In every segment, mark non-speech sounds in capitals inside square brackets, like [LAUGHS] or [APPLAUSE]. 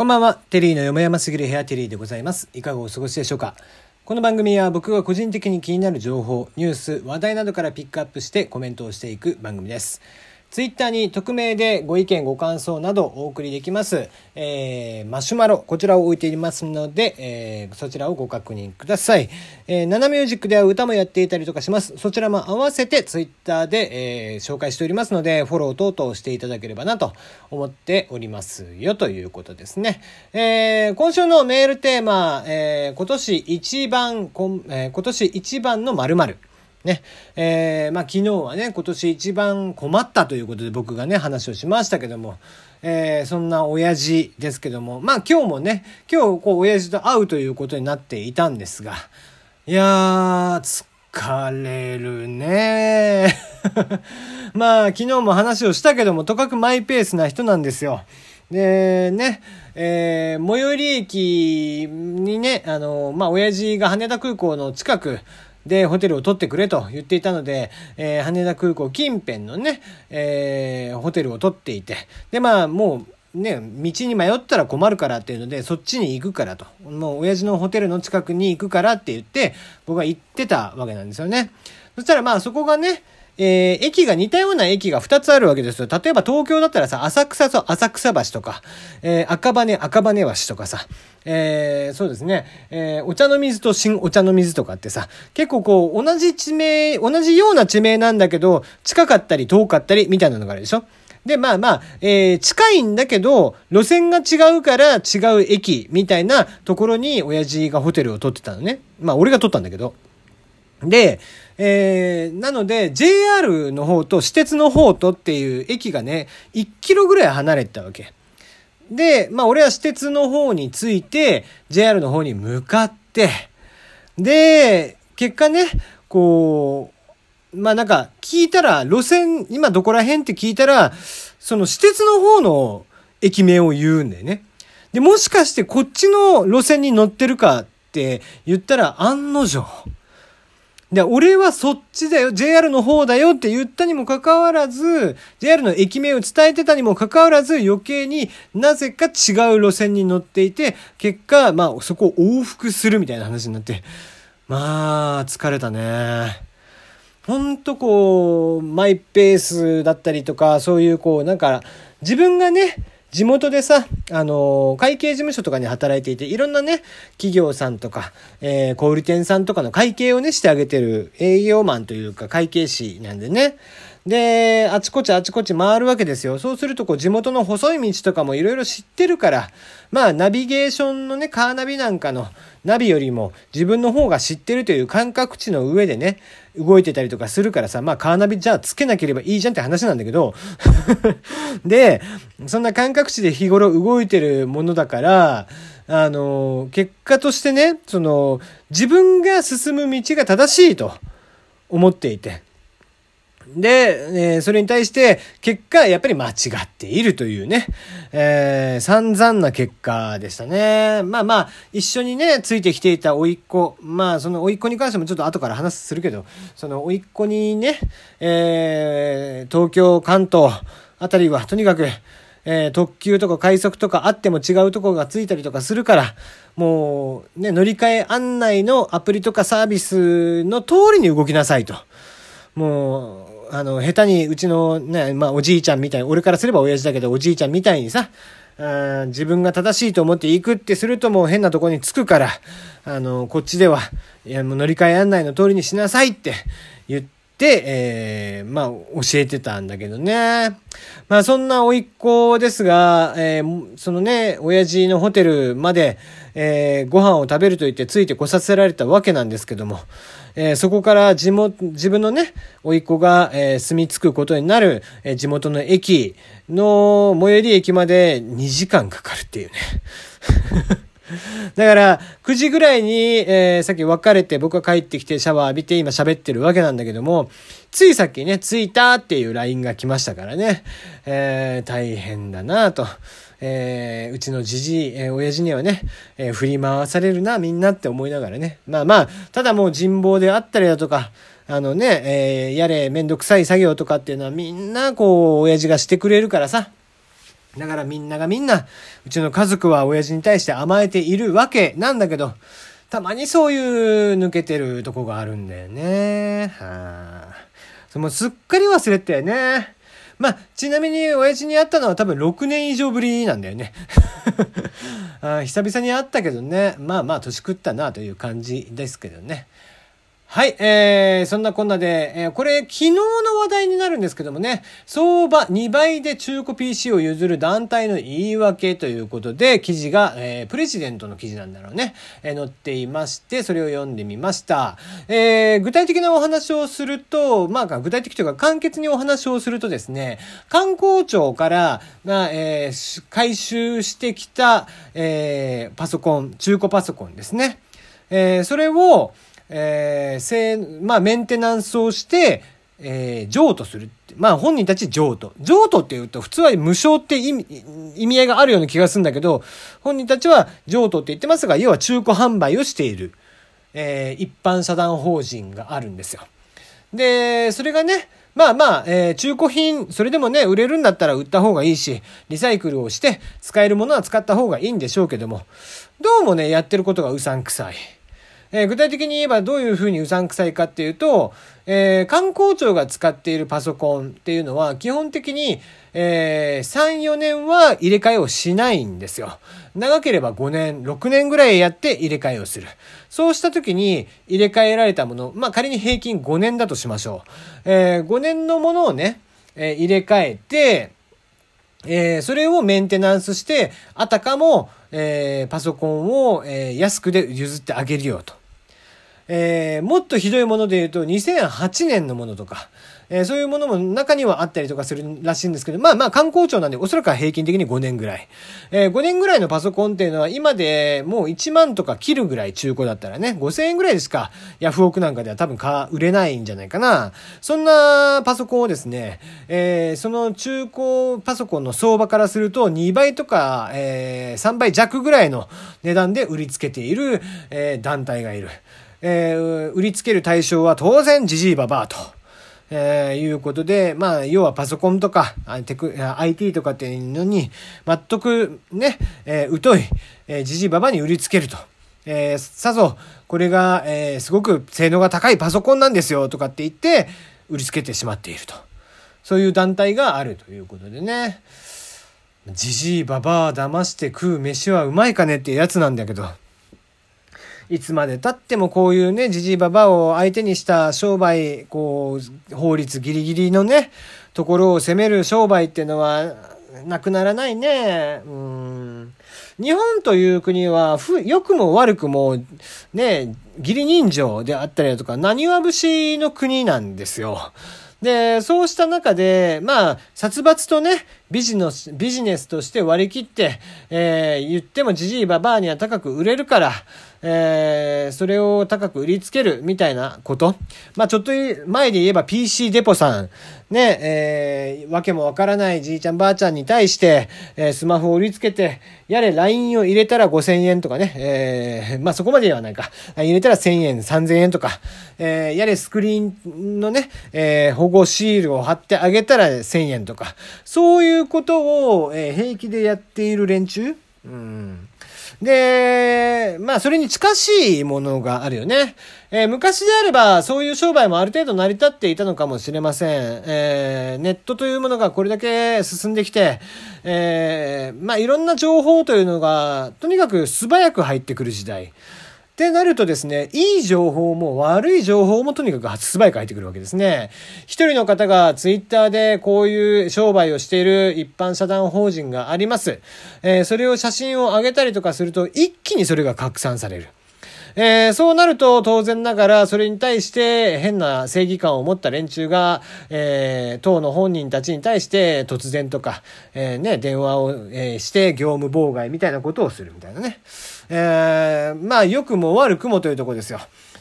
こんばんは。テリーのよもやますぎる部屋テリーでございます。いかがお過ごしでしょうかこの番組は僕が個人的に気になる情報、ニュース、話題などからピックアップしてコメントをしていく番組です。ツイッターに匿名でご意見ご感想などお送りできます、えー、マシュマロ、こちらを置いていますので、えー、そちらをご確認ください。えー、ナナミュージックでは歌もやっていたりとかします。そちらも合わせてツイッターで、えー、紹介しておりますので、フォロー等々していただければなと思っておりますよということですね。えー、今週のメールテーマ、えー、今年一番こん、えー、今年一番の〇〇。ね。えー、まあ昨日はね、今年一番困ったということで僕がね、話をしましたけども、えー、そんな親父ですけども、まあ今日もね、今日こう親父と会うということになっていたんですが、いやー、疲れるね [LAUGHS] まあ昨日も話をしたけども、とかくマイペースな人なんですよ。で、ね、えー、最寄り駅にね、あの、まあ親父が羽田空港の近く、で、ホテルを取ってくれと言っていたので、えー、羽田空港近辺のね、えー、ホテルを取っていて、で、まあ、もう、ね、道に迷ったら困るからっていうので、そっちに行くからと。もう、親父のホテルの近くに行くからって言って、僕は行ってたわけなんですよね。そしたら、まあ、そこがね、えー、駅が似たような駅が2つあるわけですよ。例えば東京だったらさ、浅草と浅草橋とか、えー、赤羽赤羽橋とかさ、えー、そうですね、えー、お茶の水と新お茶の水とかってさ、結構こう、同じ地名、同じような地名なんだけど、近かったり遠かったりみたいなのがあるでしょ？で、まあまあ、えー、近いんだけど、路線が違うから違う駅みたいなところに親父がホテルを取ってたのね。まあ俺が取ったんだけど。で、えー、なので JR の方と私鉄の方とっていう駅がね、1キロぐらい離れてたわけ。で、まあ俺は私鉄の方に着いて、JR の方に向かって、で、結果ね、こう、まあなんか聞いたら路線、今どこら辺って聞いたら、その私鉄の方の駅名を言うんだよね。で、もしかしてこっちの路線に乗ってるかって言ったら案の定。で、俺はそっちだよ、JR の方だよって言ったにもかかわらず、JR の駅名を伝えてたにもかかわらず、余計になぜか違う路線に乗っていて、結果、まあ、そこを往復するみたいな話になって、まあ、疲れたね。ほんとこう、マイペースだったりとか、そういうこう、なんか、自分がね、地元でさ、あのー、会計事務所とかに働いていて、いろんなね、企業さんとか、えー、小売店さんとかの会計をね、してあげてる営業マンというか会計士なんでね。で、あちこちあちこち回るわけですよ。そうすると、こう、地元の細い道とかもいろいろ知ってるから、まあ、ナビゲーションのね、カーナビなんかのナビよりも自分の方が知ってるという感覚値の上でね、動いてたりとかするからさ、まあ、カーナビじゃあつけなければいいじゃんって話なんだけど、[LAUGHS] で、そんな感覚値で日頃動いてるものだから、あの、結果としてね、その、自分が進む道が正しいと思っていて、で、えー、それに対して、結果、やっぱり間違っているというね、えー、散々な結果でしたね。まあまあ、一緒にね、ついてきていた甥っ子、まあ、その甥っ子に関してもちょっと後から話するけど、その甥っ子にね、えー、東京、関東あたりは、とにかく、えー、特急とか快速とかあっても違うとこがついたりとかするから、もう、ね、乗り換え案内のアプリとかサービスの通りに動きなさいと。もう、あの、下手にうちのね、まあおじいちゃんみたいに、俺からすれば親父だけどおじいちゃんみたいにさ、あ自分が正しいと思って行くってするともう変なとこに着くから、あの、こっちでは、いや、もう乗り換え案内の通りにしなさいって言って、でえー、まあ、教えてたんだけどね。まあ、そんな甥っ子ですが、えー、そのね、親父のホテルまで、えー、ご飯を食べると言ってついてこさせられたわけなんですけども、えー、そこから地元、自分のね、甥っ子が、えー、住み着くことになる、えー、地元の駅の最寄り駅まで2時間かかるっていうね。[LAUGHS] だから、9時ぐらいに、えー、さっき別れて僕が帰ってきてシャワー浴びて今喋ってるわけなんだけども、ついさっきね、着いたっていう LINE が来ましたからね、えー、大変だなと。えー、うちのじじい、えー、親父にはね、えー、振り回されるな、みんなって思いながらね。まあまあ、ただもう人望であったりだとか、あのね、えー、やれめんどくさい作業とかっていうのはみんなこう、親父がしてくれるからさ。だからみんながみんな、うちの家族は親父に対して甘えているわけなんだけど、たまにそういう抜けてるとこがあるんだよね。はあ。そのすっかり忘れてたよね。まあ、ちなみに親父に会ったのは多分6年以上ぶりなんだよね。[LAUGHS] あ久々に会ったけどね。まあまあ年食ったなという感じですけどね。はい、えー、そんなこんなで、えー、これ昨日の話題になるんですけどもね、相場2倍で中古 PC を譲る団体の言い訳ということで、記事が、えー、プレジデントの記事なんだろうね、えー、載っていまして、それを読んでみました。えー、具体的なお話をすると、まあ、具体的というか簡潔にお話をするとですね、観光庁から、まあ、えー、回収してきた、えー、パソコン、中古パソコンですね。えー、それを、えー、せまあ、メンテナンスをして、えー、譲渡するって。まあ、本人たち譲渡。譲渡って言うと、普通は無償って意味、意味合いがあるような気がするんだけど、本人たちは譲渡って言ってますが、要は中古販売をしている、えー、一般社団法人があるんですよ。で、それがね、まあまあ、えー、中古品、それでもね、売れるんだったら売った方がいいし、リサイクルをして、使えるものは使った方がいいんでしょうけども、どうもね、やってることがうさんくさい。えー、具体的に言えばどういうふうにうさんくさいかっていうと、えー、観光庁が使っているパソコンっていうのは基本的に、えー、3、4年は入れ替えをしないんですよ。長ければ5年、6年ぐらいやって入れ替えをする。そうした時に入れ替えられたもの、まあ仮に平均5年だとしましょう。えー、5年のものをね、えー、入れ替えて、えー、それをメンテナンスして、あたかも、えー、パソコンを、えー、安くで譲ってあげるよと。えー、もっとひどいもので言うと2008年のものとか、えー、そういうものも中にはあったりとかするらしいんですけど、まあまあ観光庁なんでおそらくは平均的に5年ぐらい。えー、5年ぐらいのパソコンっていうのは今でもう1万とか切るぐらい中古だったらね、5000円ぐらいでしかヤフオクなんかでは多分か売れないんじゃないかな。そんなパソコンをですね、えー、その中古パソコンの相場からすると2倍とか、えー、3倍弱ぐらいの値段で売りつけている、えー、団体がいる。えー、売りつける対象は当然ジジイババアと。えー、いうことで、まあ、要はパソコンとか、テク、IT とかっていうのに、全くね、えー、疎い、えー、ジジイババアに売りつけると。えー、さぞ、これが、えー、すごく性能が高いパソコンなんですよ、とかって言って、売りつけてしまっていると。そういう団体があるということでね。ジジイババア騙して食う飯はうまいかねってやつなんだけど。いつまで経ってもこういうね、じじいばばを相手にした商売、こう、法律ギリギリのね、ところを攻める商売っていうのは、なくならないね。うん。日本という国は、ふ、良くも悪くも、ね、義理人情であったりだとか、何は節の国なんですよ。で、そうした中で、まあ、殺伐とね、ビジネス、ビジネスとして割り切って、えー、言ってもじじいばばあには高く売れるから、えー、それを高く売りつけるみたいなこと。まあちょっと前で言えば PC デポさん、ね、えー、わけもわからないじいちゃんばあちゃんに対して、えー、スマホを売りつけて、やれ LINE を入れたら5000円とかね、えー、まあそこまでではないか。入れたら1000円、3000円とか、えー、やれスクリーンのね、えー、保護シールを貼ってあげたら1000円とか、そういううことを、えー、平気でやっている連中？うん。で、まあ、それに近しいものがあるよね。えー、昔であれば、そういう商売もある程度成り立っていたのかもしれません。えー、ネットというものがこれだけ進んできて、えー、まあ、いろんな情報というのが、とにかく素早く入ってくる時代。ってなるとですね、いい情報も悪い情報もとにかく素早く入ってくるわけですね。一人の方がツイッターでこういう商売をしている一般社団法人があります。えー、それを写真を上げたりとかすると一気にそれが拡散される。えー、そうなると当然ながらそれに対して変な正義感を持った連中が、えー、党の本人たちに対して突然とか、えー、ね、電話を、えー、して業務妨害みたいなことをするみたいなね。えー、まあ良くも悪くもというとこですよ。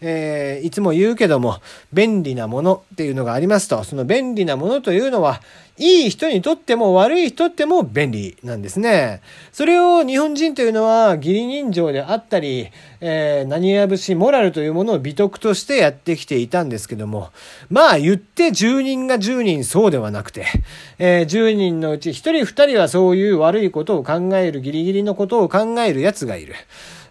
えー、いつも言うけども、便利なものっていうのがありますと、その便利なものというのは、いい人にとっても悪い人っても便利なんですね。それを日本人というのは義理人情であったり、えー、何や節モラルというものを美徳としてやってきていたんですけども、まあ言って10人が10人そうではなくて、えー、10人のうち1人2人はそういう悪いことを考えるギリギリのことを考える奴がいる。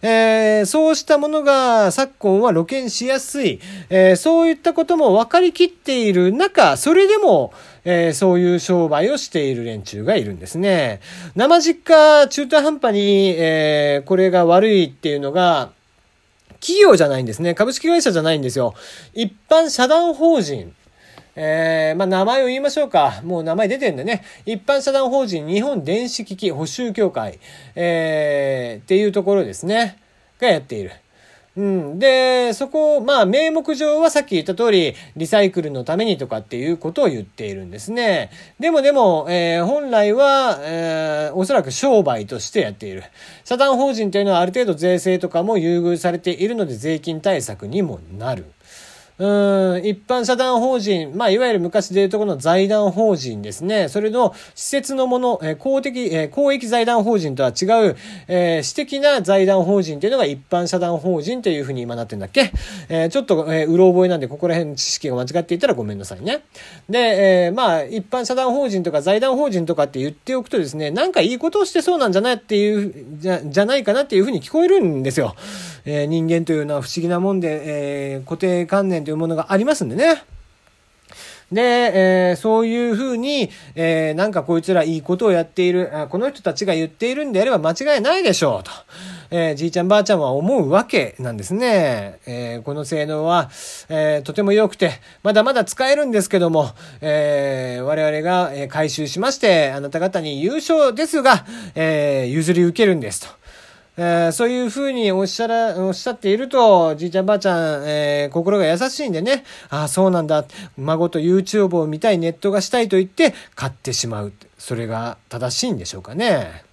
えー、そうしたものが昨今は露見しやすい、えー、そういったことも分かりきっている中、それでも、えー、そういう商売をしている連中がいるんですね。生実家中途半端に、えー、これが悪いっていうのが、企業じゃないんですね。株式会社じゃないんですよ。一般社団法人。えー、まあ、名前を言いましょうか。もう名前出てんでね。一般社団法人日本電子機器補修協会、えー、っていうところですね。がやっている。うん。で、そこ、まあ、名目上はさっき言った通り、リサイクルのためにとかっていうことを言っているんですね。でもでも、えー、本来は、えー、おそらく商売としてやっている。社団法人というのはある程度税制とかも優遇されているので税金対策にもなる。うん、一般社団法人、まあ、いわゆる昔でいうところの財団法人ですね。それの施設のもの、え、公的、え、公益財団法人とは違う、えー、私的な財団法人というのが一般社団法人というふうに今なってんだっけ？えー、ちょっと、えー、うろ覚えなんで、ここら辺知識が間違っていたらごめんなさいね。で、えー、まあ、一般社団法人とか財団法人とかって言っておくとですね、なんかいいことをしてそうなんじゃないっていう、じゃ、じゃないかなっていうふうに聞こえるんですよ。え、人間というのは不思議なもんで、え、固定観念というものがありますんでね。で、えー、そういうふうに、えー、なんかこいつらいいことをやっている、この人たちが言っているんであれば間違いないでしょうと。えー、じいちゃんばあちゃんは思うわけなんですね。え、この性能は、え、とても良くて、まだまだ使えるんですけども、えー、我々が回収しまして、あなた方に優勝ですが、え、譲り受けるんですと。えー、そういうふうにおっしゃら、おっしゃっていると、じいちゃんばあちゃん、えー、心が優しいんでね、ああ、そうなんだ、孫と YouTube を見たい、ネットがしたいと言って買ってしまう。それが正しいんでしょうかね。